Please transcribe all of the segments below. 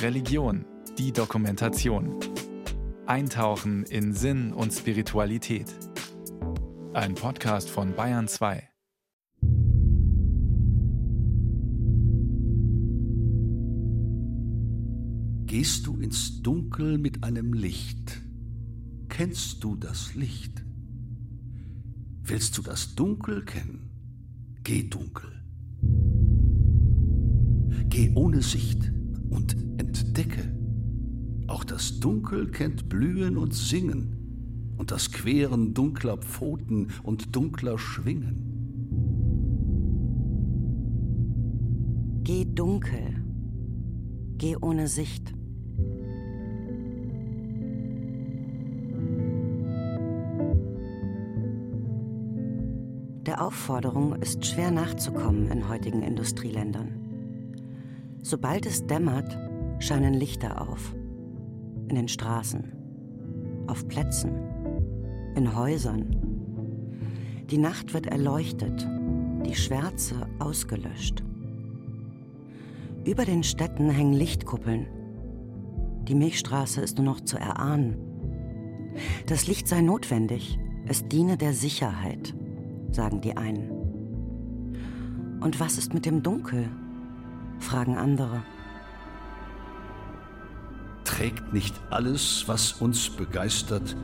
Religion, die Dokumentation. Eintauchen in Sinn und Spiritualität. Ein Podcast von Bayern 2. Gehst du ins Dunkel mit einem Licht? Kennst du das Licht? Willst du das Dunkel kennen? Geh dunkel. Geh ohne Sicht und entdecke. Auch das Dunkel kennt Blühen und Singen und das Queren dunkler Pfoten und dunkler Schwingen. Geh dunkel. Geh ohne Sicht. Der Aufforderung ist schwer nachzukommen in heutigen Industrieländern. Sobald es dämmert, scheinen Lichter auf. In den Straßen, auf Plätzen, in Häusern. Die Nacht wird erleuchtet, die Schwärze ausgelöscht. Über den Städten hängen Lichtkuppeln. Die Milchstraße ist nur noch zu erahnen. Das Licht sei notwendig, es diene der Sicherheit, sagen die einen. Und was ist mit dem Dunkel? Fragen andere. Trägt nicht alles, was uns begeistert,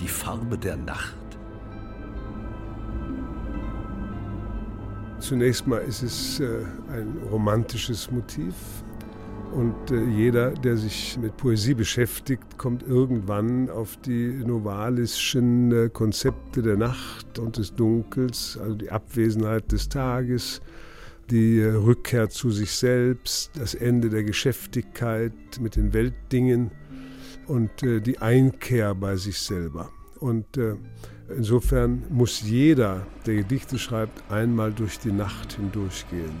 die Farbe der Nacht? Zunächst mal ist es äh, ein romantisches Motiv. Und äh, jeder, der sich mit Poesie beschäftigt, kommt irgendwann auf die novalischen äh, Konzepte der Nacht und des Dunkels, also die Abwesenheit des Tages, die Rückkehr zu sich selbst, das Ende der Geschäftigkeit mit den Weltdingen und äh, die Einkehr bei sich selber. Und äh, insofern muss jeder, der Gedichte schreibt, einmal durch die Nacht hindurchgehen.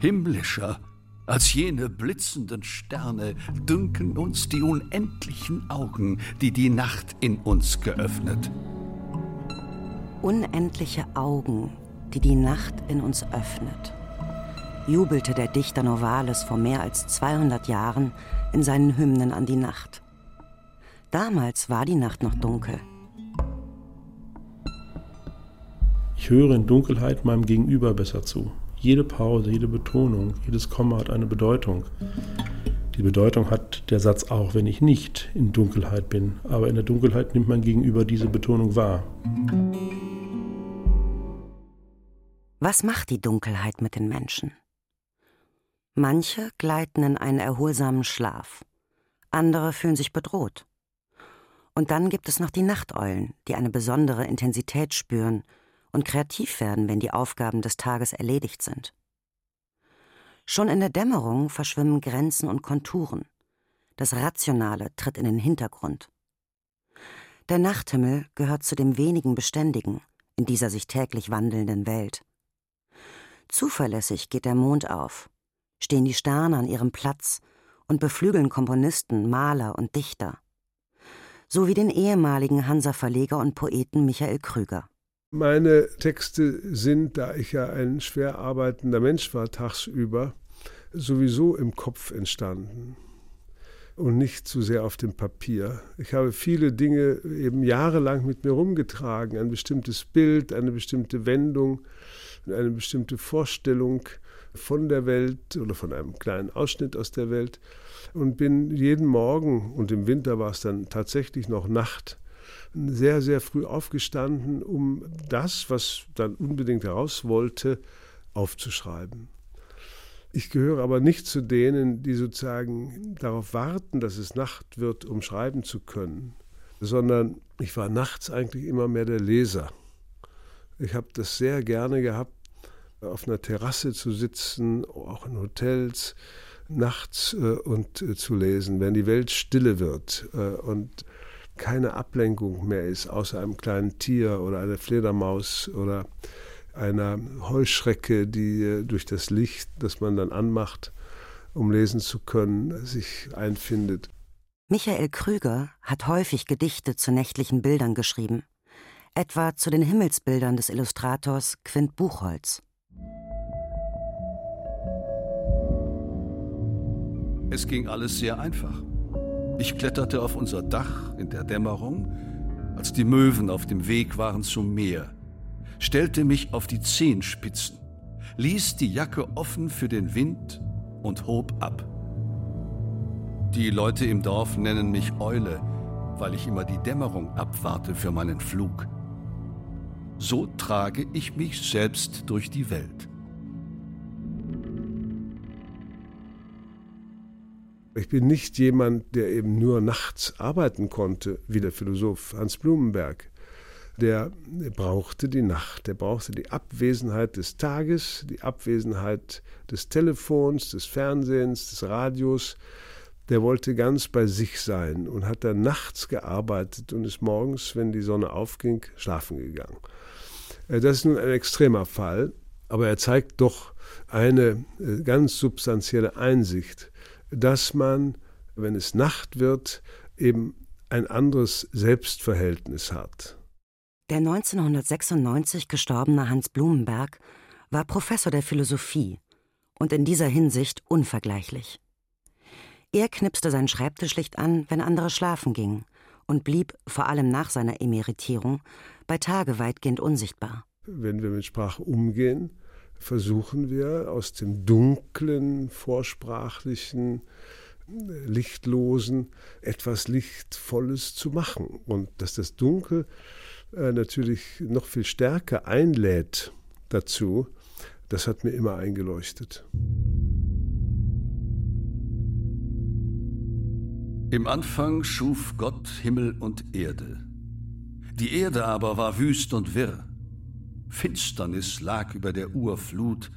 Himmlischer als jene blitzenden Sterne dünken uns die unendlichen Augen, die die Nacht in uns geöffnet unendliche Augen, die die Nacht in uns öffnet, jubelte der Dichter Novalis vor mehr als 200 Jahren in seinen Hymnen an die Nacht. Damals war die Nacht noch dunkel. Ich höre in Dunkelheit meinem Gegenüber besser zu. Jede Pause, jede Betonung, jedes Komma hat eine Bedeutung. Die Bedeutung hat der Satz auch, wenn ich nicht in Dunkelheit bin. Aber in der Dunkelheit nimmt mein Gegenüber diese Betonung wahr. Was macht die Dunkelheit mit den Menschen? Manche gleiten in einen erholsamen Schlaf, andere fühlen sich bedroht. Und dann gibt es noch die Nachteulen, die eine besondere Intensität spüren und kreativ werden, wenn die Aufgaben des Tages erledigt sind. Schon in der Dämmerung verschwimmen Grenzen und Konturen. Das Rationale tritt in den Hintergrund. Der Nachthimmel gehört zu dem wenigen Beständigen in dieser sich täglich wandelnden Welt. Zuverlässig geht der Mond auf, stehen die Sterne an ihrem Platz und beflügeln Komponisten, Maler und Dichter. So wie den ehemaligen Hansa-Verleger und Poeten Michael Krüger. Meine Texte sind, da ich ja ein schwer arbeitender Mensch war tagsüber, sowieso im Kopf entstanden und nicht zu sehr auf dem Papier. Ich habe viele Dinge eben jahrelang mit mir rumgetragen, ein bestimmtes Bild, eine bestimmte Wendung, eine bestimmte Vorstellung von der Welt oder von einem kleinen Ausschnitt aus der Welt und bin jeden Morgen, und im Winter war es dann tatsächlich noch Nacht, sehr, sehr früh aufgestanden, um das, was dann unbedingt heraus wollte, aufzuschreiben. Ich gehöre aber nicht zu denen, die sozusagen darauf warten, dass es Nacht wird, um schreiben zu können, sondern ich war nachts eigentlich immer mehr der Leser. Ich habe das sehr gerne gehabt, auf einer Terrasse zu sitzen, auch in Hotels, nachts äh, und äh, zu lesen, wenn die Welt stille wird äh, und keine Ablenkung mehr ist, außer einem kleinen Tier oder einer Fledermaus oder einer Heuschrecke, die durch das Licht, das man dann anmacht, um lesen zu können, sich einfindet. Michael Krüger hat häufig Gedichte zu nächtlichen Bildern geschrieben etwa zu den Himmelsbildern des Illustrators Quint Buchholz. Es ging alles sehr einfach. Ich kletterte auf unser Dach in der Dämmerung, als die Möwen auf dem Weg waren zum Meer, stellte mich auf die Zehenspitzen, ließ die Jacke offen für den Wind und hob ab. Die Leute im Dorf nennen mich Eule, weil ich immer die Dämmerung abwarte für meinen Flug. So trage ich mich selbst durch die Welt. Ich bin nicht jemand, der eben nur nachts arbeiten konnte, wie der Philosoph Hans Blumenberg. Der brauchte die Nacht, der brauchte die Abwesenheit des Tages, die Abwesenheit des Telefons, des Fernsehens, des Radios. Der wollte ganz bei sich sein und hat dann nachts gearbeitet und ist morgens, wenn die Sonne aufging, schlafen gegangen. Äh, das ist nun ein extremer Fall, aber er zeigt doch eine äh, ganz substanzielle Einsicht dass man, wenn es Nacht wird, eben ein anderes Selbstverhältnis hat. Der 1996 gestorbene Hans Blumenberg war Professor der Philosophie und in dieser Hinsicht unvergleichlich. Er knipste sein Schreibtischlicht an, wenn andere schlafen gingen, und blieb, vor allem nach seiner Emeritierung, bei Tage weitgehend unsichtbar. Wenn wir mit Sprache umgehen, versuchen wir aus dem dunklen, vorsprachlichen, lichtlosen etwas Lichtvolles zu machen. Und dass das Dunkel äh, natürlich noch viel stärker einlädt dazu, das hat mir immer eingeleuchtet. Im Anfang schuf Gott Himmel und Erde. Die Erde aber war wüst und wirr. Finsternis lag über der Urflut,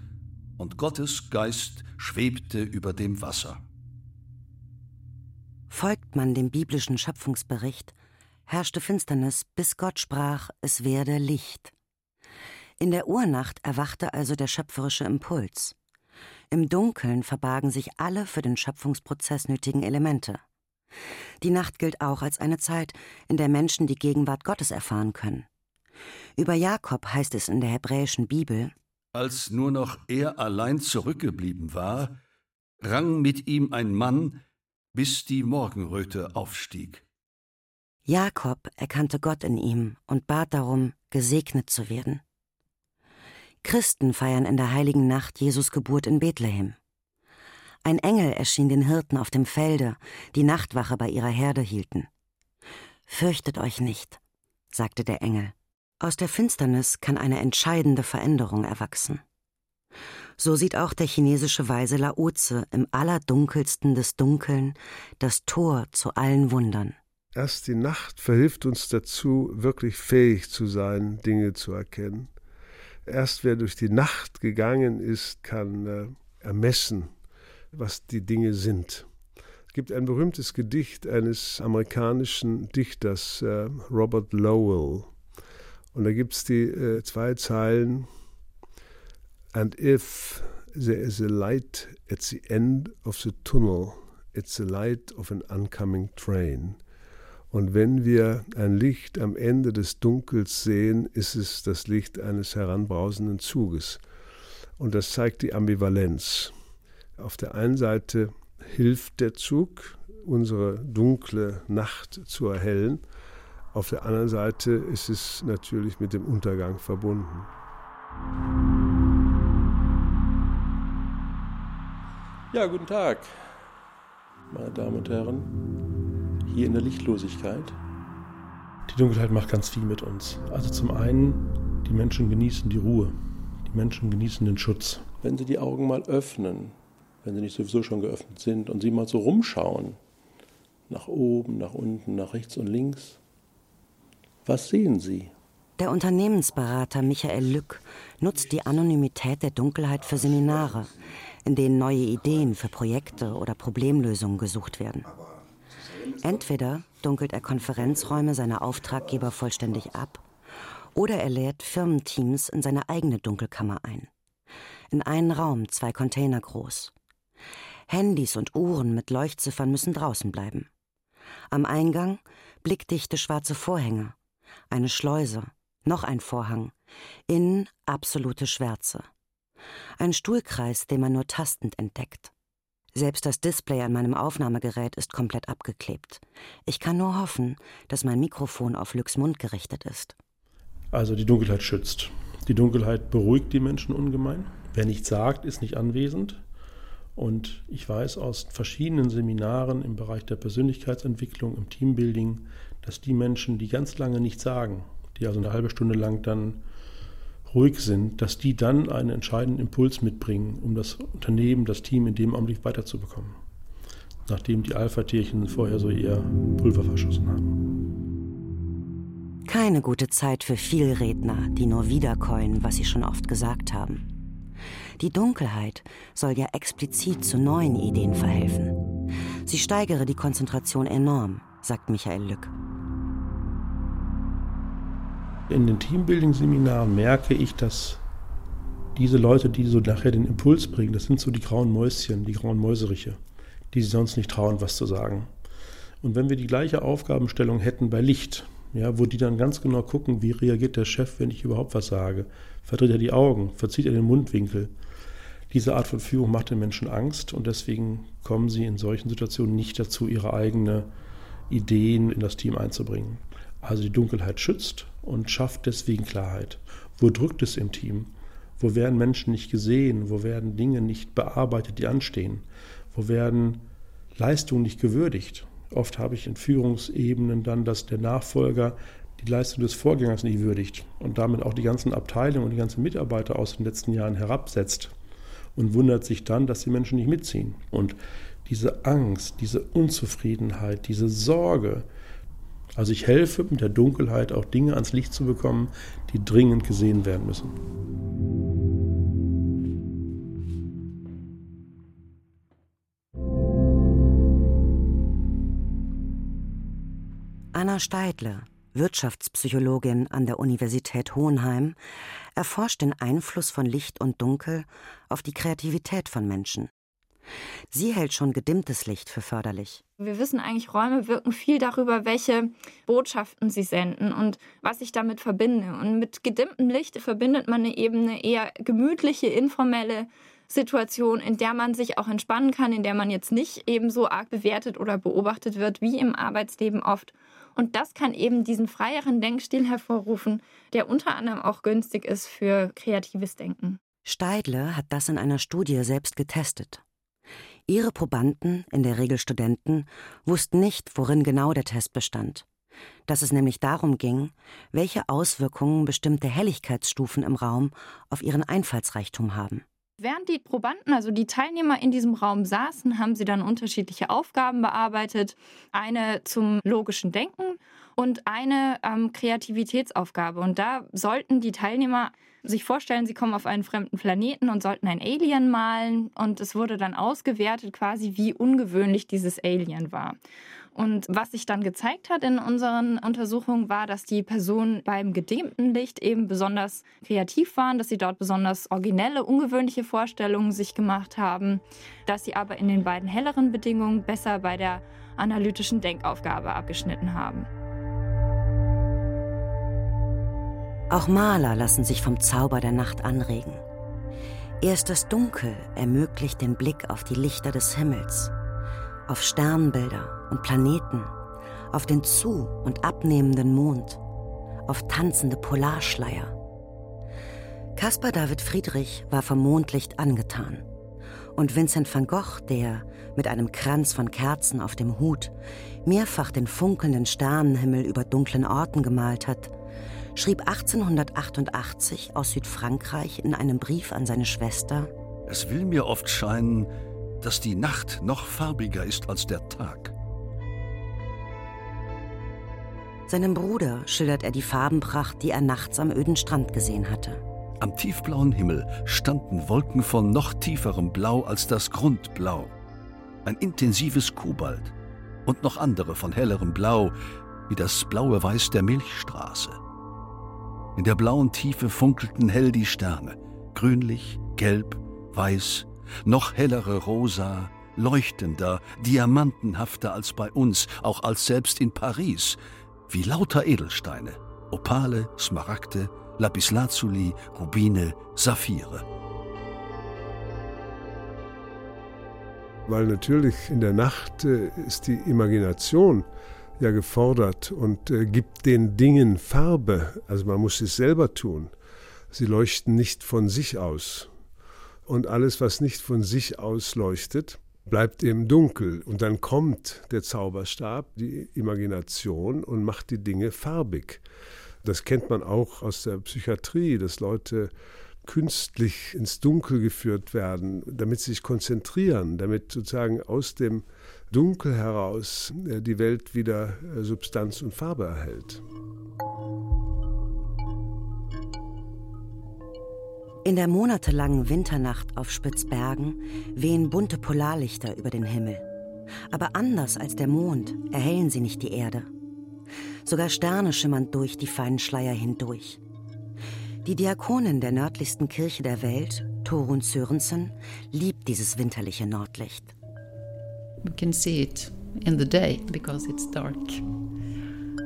und Gottes Geist schwebte über dem Wasser. Folgt man dem biblischen Schöpfungsbericht, herrschte Finsternis, bis Gott sprach, es werde Licht. In der Urnacht erwachte also der schöpferische Impuls. Im Dunkeln verbargen sich alle für den Schöpfungsprozess nötigen Elemente. Die Nacht gilt auch als eine Zeit, in der Menschen die Gegenwart Gottes erfahren können. Über Jakob heißt es in der hebräischen Bibel, als nur noch er allein zurückgeblieben war, rang mit ihm ein Mann, bis die Morgenröte aufstieg. Jakob erkannte Gott in ihm und bat darum, gesegnet zu werden. Christen feiern in der heiligen Nacht Jesus Geburt in Bethlehem. Ein Engel erschien den Hirten auf dem Felde, die Nachtwache bei ihrer Herde hielten. Fürchtet euch nicht, sagte der Engel. Aus der Finsternis kann eine entscheidende Veränderung erwachsen. So sieht auch der chinesische Weise Laoze im allerdunkelsten des Dunkeln das Tor zu allen Wundern. Erst die Nacht verhilft uns dazu, wirklich fähig zu sein, Dinge zu erkennen. Erst wer durch die Nacht gegangen ist, kann äh, ermessen, was die Dinge sind. Es gibt ein berühmtes Gedicht eines amerikanischen Dichters, äh, Robert Lowell, und da gibt es die äh, zwei Zeilen. And if there is a light at the end of the tunnel, it's the light of an oncoming train. Und wenn wir ein Licht am Ende des Dunkels sehen, ist es das Licht eines heranbrausenden Zuges. Und das zeigt die Ambivalenz. Auf der einen Seite hilft der Zug, unsere dunkle Nacht zu erhellen. Auf der anderen Seite ist es natürlich mit dem Untergang verbunden. Ja, guten Tag, meine Damen und Herren. Hier in der Lichtlosigkeit. Die Dunkelheit macht ganz viel mit uns. Also zum einen, die Menschen genießen die Ruhe. Die Menschen genießen den Schutz. Wenn sie die Augen mal öffnen, wenn sie nicht sowieso schon geöffnet sind und sie mal so rumschauen, nach oben, nach unten, nach rechts und links, was sehen Sie? Der Unternehmensberater Michael Lück nutzt die Anonymität der Dunkelheit für Seminare, in denen neue Ideen für Projekte oder Problemlösungen gesucht werden. Entweder dunkelt er Konferenzräume seiner Auftraggeber vollständig ab, oder er lädt Firmenteams in seine eigene Dunkelkammer ein. In einen Raum, zwei Container groß. Handys und Uhren mit Leuchtziffern müssen draußen bleiben. Am Eingang blickdichte schwarze Vorhänge eine Schleuse, noch ein Vorhang, innen absolute Schwärze. Ein Stuhlkreis, den man nur tastend entdeckt. Selbst das Display an meinem Aufnahmegerät ist komplett abgeklebt. Ich kann nur hoffen, dass mein Mikrofon auf Lücks Mund gerichtet ist. Also die Dunkelheit schützt. Die Dunkelheit beruhigt die Menschen ungemein. Wer nichts sagt, ist nicht anwesend. Und ich weiß aus verschiedenen Seminaren im Bereich der Persönlichkeitsentwicklung, im Teambuilding, dass die Menschen, die ganz lange nichts sagen, die also eine halbe Stunde lang dann ruhig sind, dass die dann einen entscheidenden Impuls mitbringen, um das Unternehmen, das Team in dem Augenblick weiterzubekommen. Nachdem die Alpha-Tierchen vorher so ihr Pulver verschossen haben. Keine gute Zeit für Vielredner, die nur wiederkäuen, was sie schon oft gesagt haben. Die Dunkelheit soll ja explizit zu neuen Ideen verhelfen. Sie steigere die Konzentration enorm, sagt Michael Lück. In den Teambuilding-Seminaren merke ich, dass diese Leute, die so nachher den Impuls bringen, das sind so die grauen Mäuschen, die grauen Mäuseriche, die sich sonst nicht trauen, was zu sagen. Und wenn wir die gleiche Aufgabenstellung hätten bei Licht, ja, wo die dann ganz genau gucken, wie reagiert der Chef, wenn ich überhaupt was sage, verdreht er die Augen, verzieht er den Mundwinkel, diese Art von Führung macht den Menschen Angst und deswegen kommen sie in solchen Situationen nicht dazu, ihre eigenen Ideen in das Team einzubringen. Also die Dunkelheit schützt und schafft deswegen Klarheit. Wo drückt es im Team? Wo werden Menschen nicht gesehen? Wo werden Dinge nicht bearbeitet, die anstehen? Wo werden Leistungen nicht gewürdigt? Oft habe ich in Führungsebenen dann, dass der Nachfolger die Leistung des Vorgängers nicht würdigt und damit auch die ganzen Abteilungen und die ganzen Mitarbeiter aus den letzten Jahren herabsetzt und wundert sich dann, dass die Menschen nicht mitziehen. Und diese Angst, diese Unzufriedenheit, diese Sorge, also ich helfe mit der Dunkelheit auch Dinge ans Licht zu bekommen, die dringend gesehen werden müssen. Anna Steidle, Wirtschaftspsychologin an der Universität Hohenheim, erforscht den Einfluss von Licht und Dunkel auf die Kreativität von Menschen. Sie hält schon gedimmtes Licht für förderlich. Wir wissen eigentlich, Räume wirken viel darüber, welche Botschaften sie senden und was ich damit verbinde. Und mit gedimmtem Licht verbindet man eben eine eher gemütliche, informelle Situation, in der man sich auch entspannen kann, in der man jetzt nicht eben so arg bewertet oder beobachtet wird, wie im Arbeitsleben oft. Und das kann eben diesen freieren Denkstil hervorrufen, der unter anderem auch günstig ist für kreatives Denken. Steidle hat das in einer Studie selbst getestet. Ihre Probanden, in der Regel Studenten, wussten nicht, worin genau der Test bestand. Dass es nämlich darum ging, welche Auswirkungen bestimmte Helligkeitsstufen im Raum auf ihren Einfallsreichtum haben. Während die Probanden, also die Teilnehmer in diesem Raum saßen, haben sie dann unterschiedliche Aufgaben bearbeitet. Eine zum logischen Denken und eine ähm, Kreativitätsaufgabe. Und da sollten die Teilnehmer sich vorstellen, sie kommen auf einen fremden Planeten und sollten ein Alien malen. Und es wurde dann ausgewertet, quasi wie ungewöhnlich dieses Alien war. Und was sich dann gezeigt hat in unseren Untersuchungen, war, dass die Personen beim gedimmten Licht eben besonders kreativ waren, dass sie dort besonders originelle, ungewöhnliche Vorstellungen sich gemacht haben, dass sie aber in den beiden helleren Bedingungen besser bei der analytischen Denkaufgabe abgeschnitten haben. Auch Maler lassen sich vom Zauber der Nacht anregen. Erst das Dunkel ermöglicht den Blick auf die Lichter des Himmels, auf Sternbilder und Planeten, auf den zu- und abnehmenden Mond, auf tanzende Polarschleier. Caspar David Friedrich war vom Mondlicht angetan. Und Vincent van Gogh, der mit einem Kranz von Kerzen auf dem Hut mehrfach den funkelnden Sternenhimmel über dunklen Orten gemalt hat, schrieb 1888 aus Südfrankreich in einem Brief an seine Schwester Es will mir oft scheinen, dass die Nacht noch farbiger ist als der Tag. Seinem Bruder schildert er die Farbenpracht, die er nachts am öden Strand gesehen hatte. Am tiefblauen Himmel standen Wolken von noch tieferem Blau als das Grundblau. Ein intensives Kobalt und noch andere von hellerem Blau, wie das blaue Weiß der Milchstraße. In der blauen Tiefe funkelten hell die Sterne, grünlich, gelb, weiß, noch hellere rosa, leuchtender, diamantenhafter als bei uns, auch als selbst in Paris, wie lauter Edelsteine, Opale, Smaragde, Lapislazuli, Rubine, Saphire. Weil natürlich in der Nacht äh, ist die Imagination ja gefordert und äh, gibt den Dingen Farbe. Also man muss es selber tun. Sie leuchten nicht von sich aus. Und alles, was nicht von sich aus leuchtet, bleibt eben dunkel. Und dann kommt der Zauberstab, die Imagination und macht die Dinge farbig. Das kennt man auch aus der Psychiatrie, dass Leute künstlich ins Dunkel geführt werden, damit sie sich konzentrieren, damit sozusagen aus dem Dunkel heraus äh, die Welt wieder äh, Substanz und Farbe erhält. In der monatelangen Winternacht auf Spitzbergen wehen bunte Polarlichter über den Himmel. Aber anders als der Mond erhellen sie nicht die Erde. Sogar Sterne schimmern durch die feinen Schleier hindurch. Die Diakonin der nördlichsten Kirche der Welt, Torun Sörensen, liebt dieses winterliche Nordlicht. We can see it in the day because it's dark.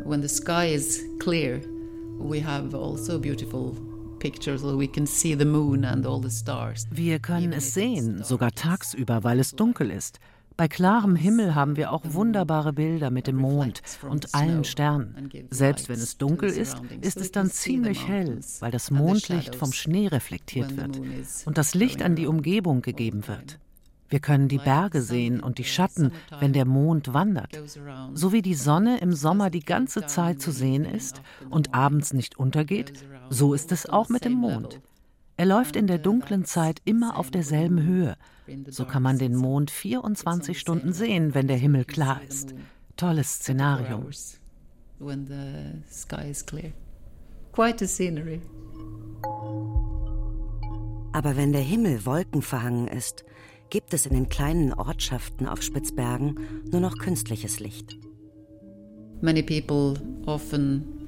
When the sky is clear, we have also beautiful wir können es sehen, sogar tagsüber, weil es dunkel ist. Bei klarem Himmel haben wir auch wunderbare Bilder mit dem Mond und allen Sternen. Selbst wenn es dunkel ist, ist es dann ziemlich hell, weil das Mondlicht vom Schnee reflektiert wird und das Licht an die Umgebung gegeben wird. Wir können die Berge sehen und die Schatten, wenn der Mond wandert. So wie die Sonne im Sommer die ganze Zeit zu sehen ist und abends nicht untergeht, so ist es auch mit dem Mond. Er läuft in der dunklen Zeit immer auf derselben Höhe. So kann man den Mond 24 Stunden sehen, wenn der Himmel klar ist. Tolles Szenario. Aber wenn der Himmel wolkenverhangen ist, gibt es in den kleinen Ortschaften auf Spitzbergen nur noch künstliches Licht. Many people often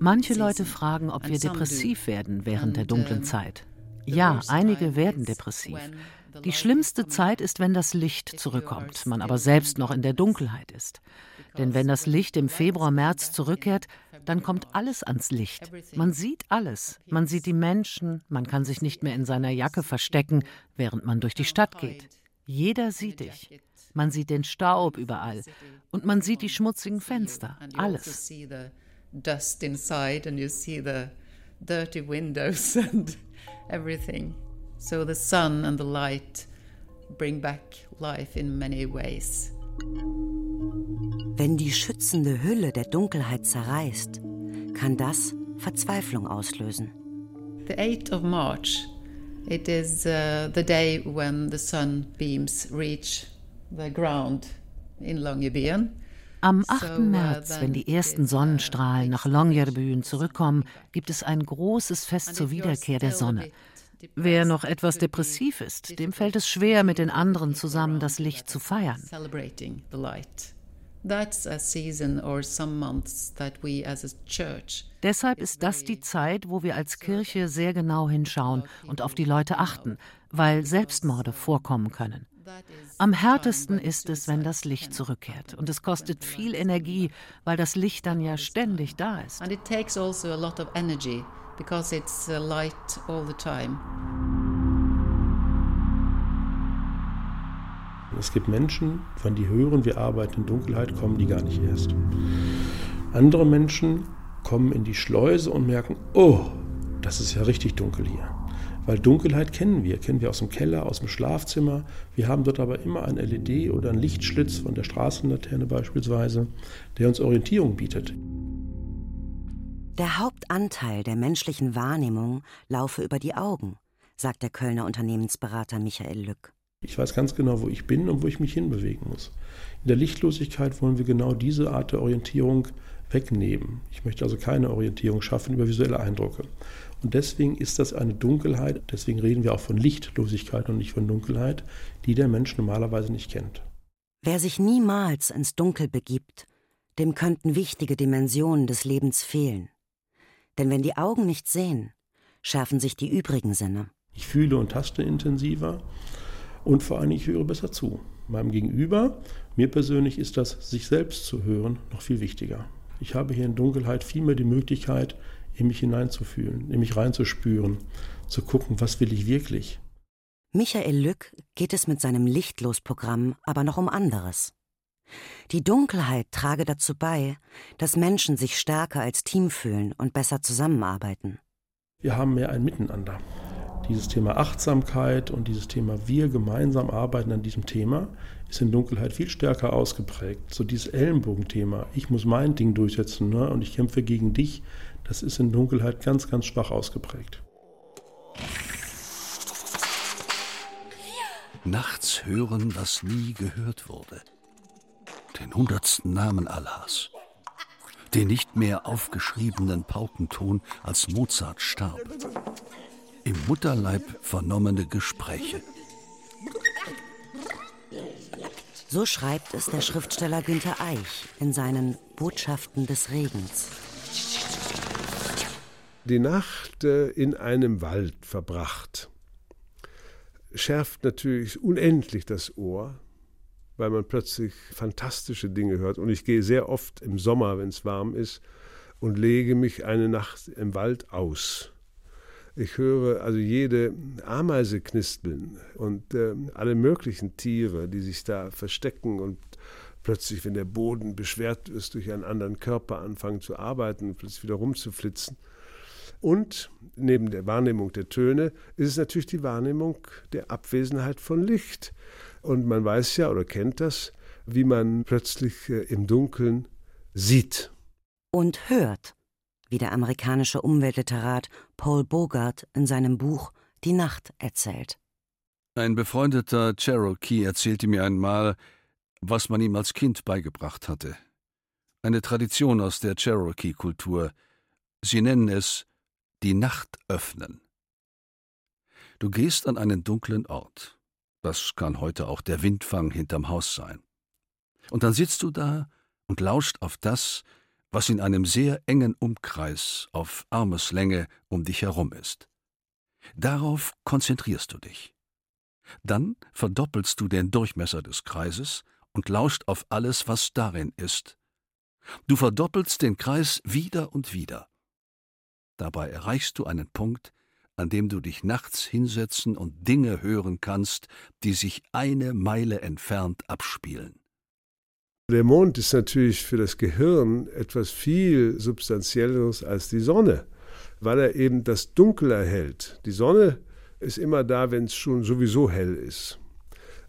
Manche Leute fragen, ob wir depressiv werden während der dunklen Zeit. Ja, einige werden depressiv. Die schlimmste Zeit ist, wenn das Licht zurückkommt, man aber selbst noch in der Dunkelheit ist. Denn wenn das Licht im Februar, März zurückkehrt, dann kommt alles ans Licht. Man sieht alles. Man sieht die Menschen, man kann sich nicht mehr in seiner Jacke verstecken, während man durch die Stadt geht. Jeder sieht dich. Man sieht den Staub überall und man sieht die schmutzigen Fenster, alles. Dust inside and you see the dirty windows and everything. So the sun and the light bring back life in many ways. Wenn die schützende Hülle der Dunkelheit zerreißt, kann das Verzweiflung auslösen. The 8th of March, it is uh, the day when the sunbeams reach Am 8. Uh, März, wenn die ersten Sonnenstrahlen nach Longyearbyen zurückkommen, gibt es ein großes Fest zur Wiederkehr der Sonne. Wer noch etwas depressiv ist, dem fällt es schwer, mit den anderen zusammen das Licht zu feiern. Deshalb ist das die Zeit, wo wir als Kirche sehr genau hinschauen und auf die Leute achten, weil Selbstmorde vorkommen können. Am härtesten ist es, wenn das Licht zurückkehrt. Und es kostet viel Energie, weil das Licht dann ja ständig da ist. And it takes also a lot of energy because it's uh, light all the time. Es gibt Menschen, wenn die hören, wir arbeiten in Dunkelheit, kommen die gar nicht erst. Andere Menschen kommen in die Schleuse und merken, oh, das ist ja richtig dunkel hier. Weil Dunkelheit kennen wir, kennen wir aus dem Keller, aus dem Schlafzimmer. Wir haben dort aber immer ein LED oder einen Lichtschlitz von der Straßenlaterne beispielsweise, der uns Orientierung bietet. Der Hauptanteil der menschlichen Wahrnehmung laufe über die Augen, sagt der Kölner Unternehmensberater Michael Lück. Ich weiß ganz genau, wo ich bin und wo ich mich hinbewegen muss. In der Lichtlosigkeit wollen wir genau diese Art der Orientierung wegnehmen. Ich möchte also keine Orientierung schaffen über visuelle Eindrücke. Und deswegen ist das eine Dunkelheit, deswegen reden wir auch von Lichtlosigkeit und nicht von Dunkelheit, die der Mensch normalerweise nicht kennt. Wer sich niemals ins Dunkel begibt, dem könnten wichtige Dimensionen des Lebens fehlen. Denn wenn die Augen nicht sehen, schärfen sich die übrigen Sinne. Ich fühle und taste intensiver und vor allem ich höre besser zu. Meinem Gegenüber, mir persönlich ist das, sich selbst zu hören, noch viel wichtiger. Ich habe hier in Dunkelheit viel mehr die Möglichkeit, in mich hineinzufühlen, in mich reinzuspüren, zu gucken, was will ich wirklich. Michael Lück geht es mit seinem Lichtlos-Programm aber noch um anderes. Die Dunkelheit trage dazu bei, dass Menschen sich stärker als Team fühlen und besser zusammenarbeiten. Wir haben mehr ein Miteinander. Dieses Thema Achtsamkeit und dieses Thema wir gemeinsam arbeiten an diesem Thema ist in Dunkelheit viel stärker ausgeprägt. So dieses Ellenbogenthema, ich muss mein Ding durchsetzen ne, und ich kämpfe gegen dich, das ist in Dunkelheit ganz, ganz schwach ausgeprägt. Nachts hören, was nie gehört wurde. Den hundertsten Namen Allahs. Den nicht mehr aufgeschriebenen Paukenton, als Mozart starb. Im Mutterleib vernommene Gespräche. So schreibt es der Schriftsteller Günter Eich in seinen Botschaften des Regens. Die Nacht äh, in einem Wald verbracht schärft natürlich unendlich das Ohr, weil man plötzlich fantastische Dinge hört. Und ich gehe sehr oft im Sommer, wenn es warm ist, und lege mich eine Nacht im Wald aus. Ich höre also jede Ameise knispeln und äh, alle möglichen Tiere, die sich da verstecken und plötzlich, wenn der Boden beschwert ist, durch einen anderen Körper anfangen zu arbeiten und plötzlich wieder rumzuflitzen. Und neben der Wahrnehmung der Töne ist es natürlich die Wahrnehmung der Abwesenheit von Licht. Und man weiß ja oder kennt das, wie man plötzlich äh, im Dunkeln sieht. Und hört wie der amerikanische Umweltliterat Paul Bogart in seinem Buch Die Nacht erzählt. Ein befreundeter Cherokee erzählte mir einmal, was man ihm als Kind beigebracht hatte. Eine Tradition aus der Cherokee-Kultur. Sie nennen es die Nacht öffnen. Du gehst an einen dunklen Ort. Das kann heute auch der Windfang hinterm Haus sein. Und dann sitzt du da und lauscht auf das, was in einem sehr engen Umkreis auf Armeslänge um dich herum ist. Darauf konzentrierst du dich. Dann verdoppelst du den Durchmesser des Kreises und lauscht auf alles, was darin ist. Du verdoppelst den Kreis wieder und wieder. Dabei erreichst du einen Punkt, an dem du dich nachts hinsetzen und Dinge hören kannst, die sich eine Meile entfernt abspielen. Der Mond ist natürlich für das Gehirn etwas viel substanzielleres als die Sonne, weil er eben das Dunkel erhält. Die Sonne ist immer da, wenn es schon sowieso hell ist.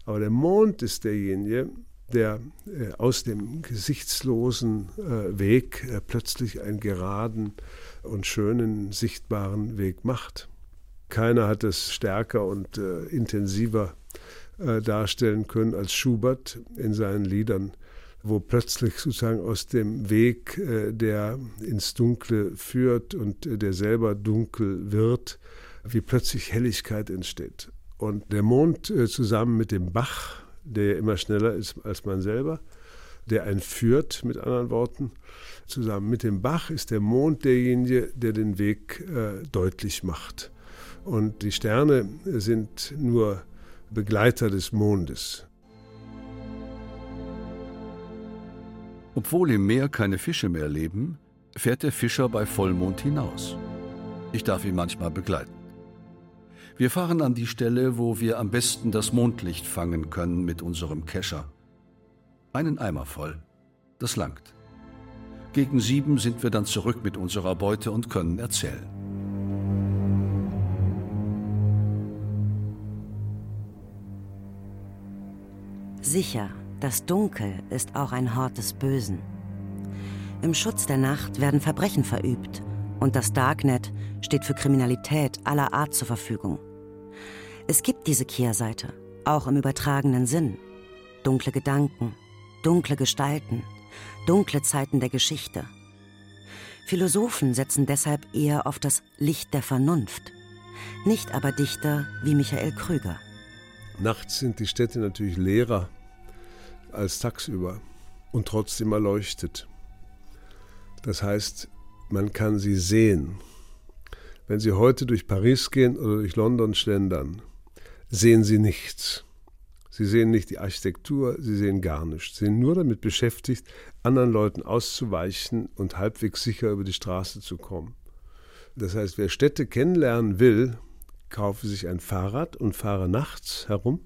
Aber der Mond ist derjenige, der äh, aus dem gesichtslosen äh, Weg äh, plötzlich einen geraden und schönen, sichtbaren Weg macht. Keiner hat es stärker und äh, intensiver äh, darstellen können als Schubert in seinen Liedern wo plötzlich sozusagen aus dem Weg, äh, der ins Dunkle führt und äh, der selber dunkel wird, wie plötzlich Helligkeit entsteht. Und der Mond äh, zusammen mit dem Bach, der immer schneller ist als man selber, der einen führt, mit anderen Worten, zusammen mit dem Bach ist der Mond derjenige, der den Weg äh, deutlich macht. Und die Sterne sind nur Begleiter des Mondes. Obwohl im Meer keine Fische mehr leben, fährt der Fischer bei Vollmond hinaus. Ich darf ihn manchmal begleiten. Wir fahren an die Stelle, wo wir am besten das Mondlicht fangen können mit unserem Kescher. Einen Eimer voll. Das langt. Gegen sieben sind wir dann zurück mit unserer Beute und können erzählen. Sicher das Dunkel ist auch ein Hort des Bösen. Im Schutz der Nacht werden Verbrechen verübt und das Darknet steht für Kriminalität aller Art zur Verfügung. Es gibt diese Kehrseite, auch im übertragenen Sinn. Dunkle Gedanken, dunkle Gestalten, dunkle Zeiten der Geschichte. Philosophen setzen deshalb eher auf das Licht der Vernunft, nicht aber Dichter wie Michael Krüger. Nachts sind die Städte natürlich leerer als tagsüber und trotzdem erleuchtet. Das heißt, man kann sie sehen. Wenn Sie heute durch Paris gehen oder durch London schlendern, sehen Sie nichts. Sie sehen nicht die Architektur, Sie sehen gar nichts. Sie sind nur damit beschäftigt, anderen Leuten auszuweichen und halbwegs sicher über die Straße zu kommen. Das heißt, wer Städte kennenlernen will, kaufe sich ein Fahrrad und fahre nachts herum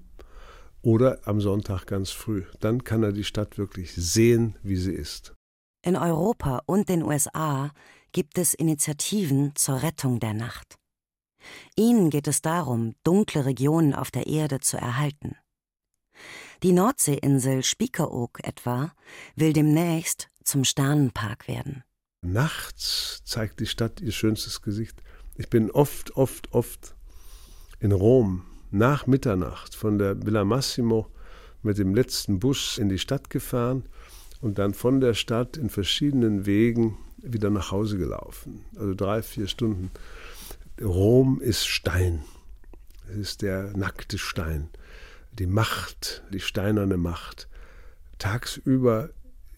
oder am Sonntag ganz früh. Dann kann er die Stadt wirklich sehen, wie sie ist. In Europa und den USA gibt es Initiativen zur Rettung der Nacht. Ihnen geht es darum, dunkle Regionen auf der Erde zu erhalten. Die Nordseeinsel Spiekeroog etwa will demnächst zum Sternenpark werden. Nachts zeigt die Stadt ihr schönstes Gesicht. Ich bin oft, oft, oft in Rom nach Mitternacht von der Villa Massimo mit dem letzten Bus in die Stadt gefahren und dann von der Stadt in verschiedenen Wegen wieder nach Hause gelaufen. Also drei, vier Stunden. Rom ist Stein. Es ist der nackte Stein. Die Macht, die steinerne Macht. Tagsüber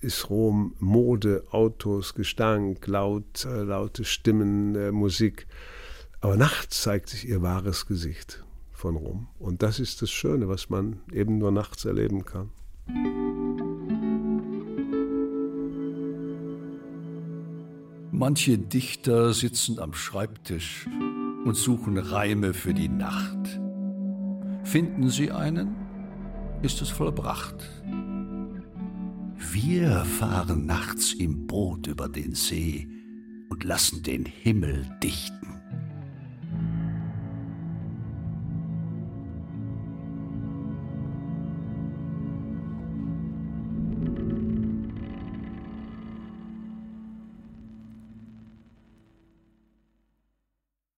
ist Rom Mode, Autos, Gestank, laut, äh, laute Stimmen, äh, Musik. Aber nachts zeigt sich ihr wahres Gesicht von Rom. Und das ist das Schöne, was man eben nur nachts erleben kann. Manche Dichter sitzen am Schreibtisch und suchen Reime für die Nacht. Finden sie einen, ist es vollbracht. Wir fahren nachts im Boot über den See und lassen den Himmel dichten.